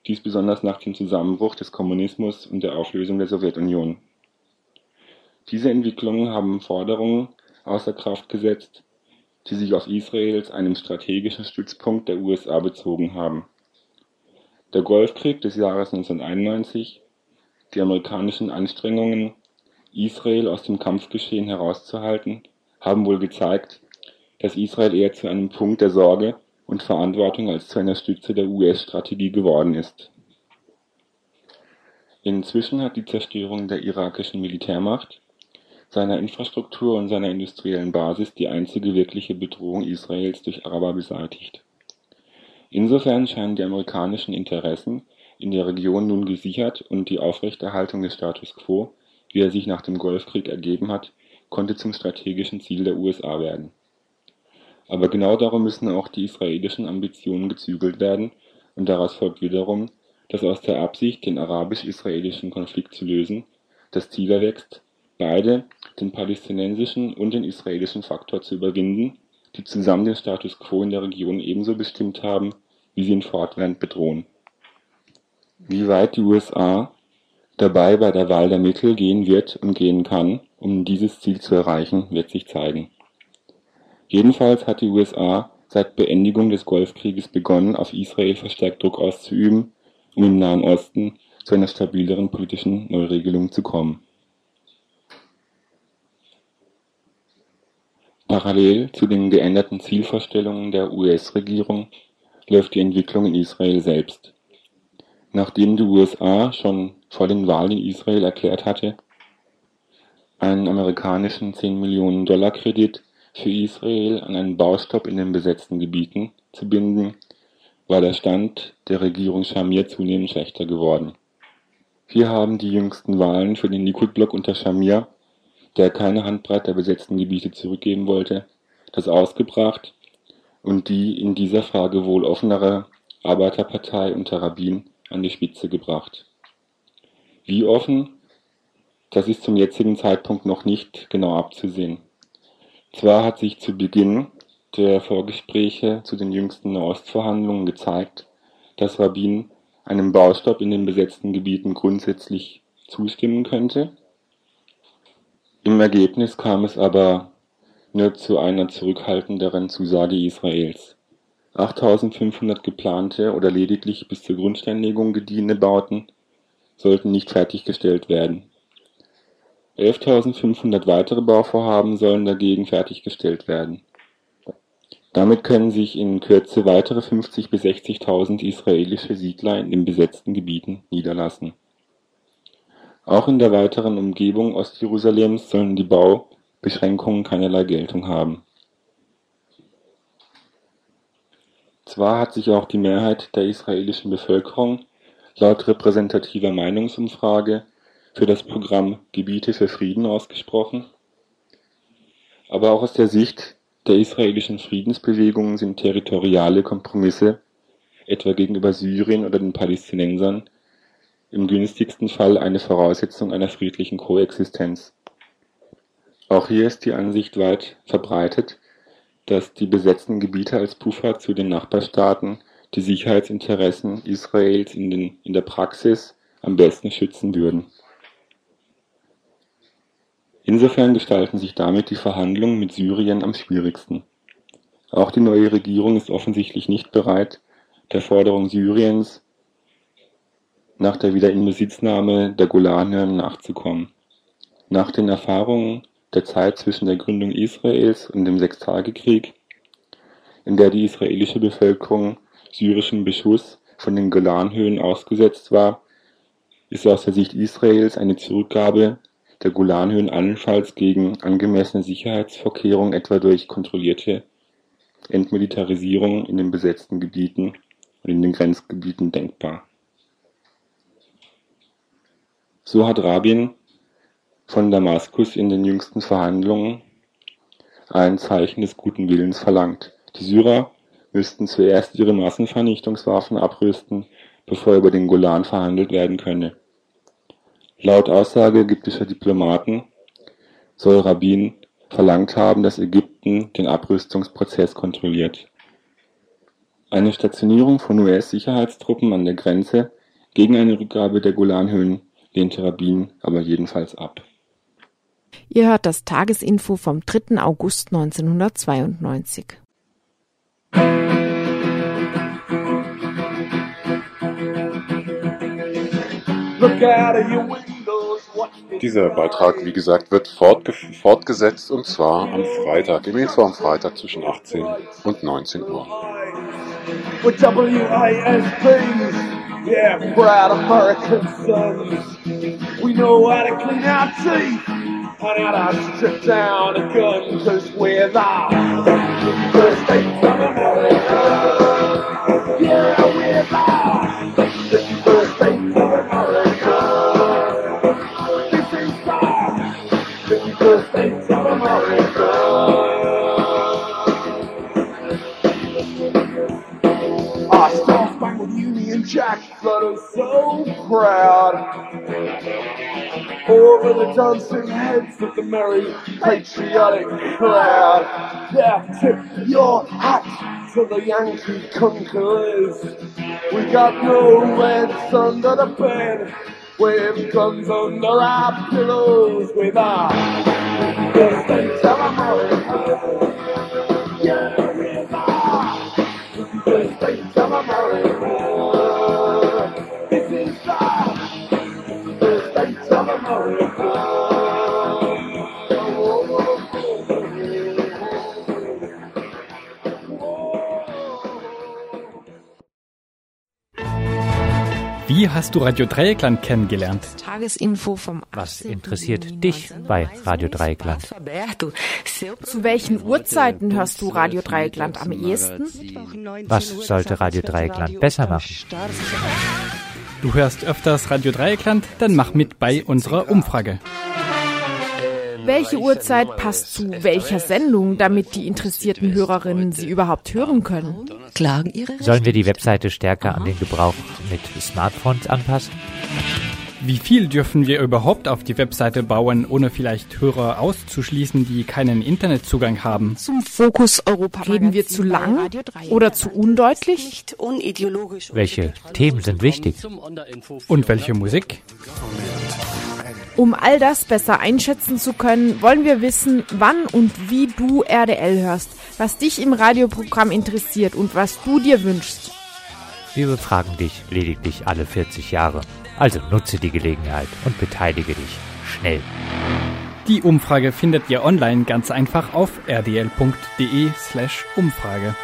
dies besonders nach dem Zusammenbruch des Kommunismus und der Auflösung der Sowjetunion. Diese Entwicklungen haben Forderungen außer Kraft gesetzt, die sich auf Israel als einem strategischen Stützpunkt der USA bezogen haben. Der Golfkrieg des Jahres 1991, die amerikanischen Anstrengungen, Israel aus dem Kampfgeschehen herauszuhalten, haben wohl gezeigt, dass Israel eher zu einem Punkt der Sorge und Verantwortung als zu einer Stütze der US-Strategie geworden ist. Inzwischen hat die Zerstörung der irakischen Militärmacht seiner Infrastruktur und seiner industriellen Basis die einzige wirkliche Bedrohung Israels durch Araber beseitigt. Insofern scheinen die amerikanischen Interessen in der Region nun gesichert und die Aufrechterhaltung des Status quo, wie er sich nach dem Golfkrieg ergeben hat, konnte zum strategischen Ziel der USA werden. Aber genau darum müssen auch die israelischen Ambitionen gezügelt werden und daraus folgt wiederum, dass aus der Absicht, den arabisch-israelischen Konflikt zu lösen, das Ziel erwächst, beide den palästinensischen und den israelischen Faktor zu überwinden, die zusammen den Status quo in der Region ebenso bestimmt haben, wie sie ihn fortwährend bedrohen. Wie weit die USA dabei bei der Wahl der Mittel gehen wird und gehen kann, um dieses Ziel zu erreichen, wird sich zeigen. Jedenfalls hat die USA seit Beendigung des Golfkrieges begonnen, auf Israel verstärkt Druck auszuüben, um im Nahen Osten zu einer stabileren politischen Neuregelung zu kommen. Parallel zu den geänderten Zielvorstellungen der US-Regierung läuft die Entwicklung in Israel selbst. Nachdem die USA schon vor den Wahlen in Israel erklärt hatte, einen amerikanischen 10-Millionen-Dollar-Kredit für Israel an einen Baustopp in den besetzten Gebieten zu binden, war der Stand der Regierung Shamir zunehmend schlechter geworden. Hier haben die jüngsten Wahlen für den Likud-Block unter Shamir der keine Handbreit der besetzten Gebiete zurückgeben wollte, das ausgebracht und die in dieser Frage wohl offenere Arbeiterpartei unter Rabin an die Spitze gebracht. Wie offen, das ist zum jetzigen Zeitpunkt noch nicht genau abzusehen. Zwar hat sich zu Beginn der Vorgespräche zu den jüngsten Nahostverhandlungen gezeigt, dass Rabin einem Baustopp in den besetzten Gebieten grundsätzlich zustimmen könnte, im Ergebnis kam es aber nur zu einer zurückhaltenderen Zusage Israels. 8500 geplante oder lediglich bis zur Grundsteinlegung gediehene Bauten sollten nicht fertiggestellt werden. 11.500 weitere Bauvorhaben sollen dagegen fertiggestellt werden. Damit können sich in Kürze weitere 50.000 bis 60.000 israelische Siedler in den besetzten Gebieten niederlassen auch in der weiteren Umgebung Ostjerusalems sollen die Baubeschränkungen keinerlei Geltung haben. Zwar hat sich auch die Mehrheit der israelischen Bevölkerung laut repräsentativer Meinungsumfrage für das Programm Gebiete für Frieden ausgesprochen, aber auch aus der Sicht der israelischen Friedensbewegungen sind territoriale Kompromisse, etwa gegenüber Syrien oder den Palästinensern, im günstigsten Fall eine Voraussetzung einer friedlichen Koexistenz. Auch hier ist die Ansicht weit verbreitet, dass die besetzten Gebiete als Puffer zu den Nachbarstaaten die Sicherheitsinteressen Israels in, den, in der Praxis am besten schützen würden. Insofern gestalten sich damit die Verhandlungen mit Syrien am schwierigsten. Auch die neue Regierung ist offensichtlich nicht bereit, der Forderung Syriens nach der Wiederinbesitznahme der Golanhöhen nachzukommen. Nach den Erfahrungen der Zeit zwischen der Gründung Israels und dem Sechstagekrieg, in der die israelische Bevölkerung syrischem Beschuss von den Golanhöhen ausgesetzt war, ist aus der Sicht Israels eine Zurückgabe der Golanhöhen allenfalls gegen angemessene Sicherheitsvorkehrungen, etwa durch kontrollierte Entmilitarisierung in den besetzten Gebieten und in den Grenzgebieten denkbar. So hat Rabin von Damaskus in den jüngsten Verhandlungen ein Zeichen des guten Willens verlangt. Die Syrer müssten zuerst ihre Massenvernichtungswaffen abrüsten, bevor über den Golan verhandelt werden könne. Laut Aussage ägyptischer Diplomaten soll Rabin verlangt haben, dass Ägypten den Abrüstungsprozess kontrolliert. Eine Stationierung von US-Sicherheitstruppen an der Grenze gegen eine Rückgabe der Golanhöhen lehnte Rabin aber jedenfalls ab. Ihr hört das Tagesinfo vom 3. August 1992. Dieser Beitrag, wie gesagt, wird fortge fortgesetzt und zwar am Freitag, im Info am Freitag zwischen 18 und 19 Uhr. Yeah, proud American sons. We know how to clean our teeth But I sit down and couldn't cause with our Thursday from America. Yeah, with our Thursday from America. America. I Union Jack, but I'm so proud over the dancing heads of the merry patriotic crowd. Yeah, tip your hat to the Yankee conquerors. We got no reds under the bed. With guns under our pillows, with our the Wie hast du Radio Dreieckland kennengelernt? Tagesinfo vom Was interessiert dich bei Radio Dreieckland? Zu welchen Uhrzeiten hörst du Radio Dreieckland am ehesten? Was sollte Radio Dreieckland besser machen? Du hörst öfters Radio Dreieckland? Dann mach mit bei unserer Umfrage. Welche Uhrzeit passt zu welcher Sendung, damit die interessierten Hörerinnen sie überhaupt hören können? Klagen ihre Sollen wir die Webseite stärker an den Gebrauch mit Smartphones anpassen? Wie viel dürfen wir überhaupt auf die Webseite bauen, ohne vielleicht Hörer auszuschließen, die keinen Internetzugang haben? Zum Fokus Europa reden wir zu lang oder zu undeutlich? Welche Themen sind wichtig? Und welche Musik? Um all das besser einschätzen zu können, wollen wir wissen, wann und wie du RDL hörst, was dich im Radioprogramm interessiert und was du dir wünschst. Wir befragen dich lediglich alle 40 Jahre. Also nutze die Gelegenheit und beteilige dich schnell. Die Umfrage findet ihr online ganz einfach auf rdl.de slash Umfrage.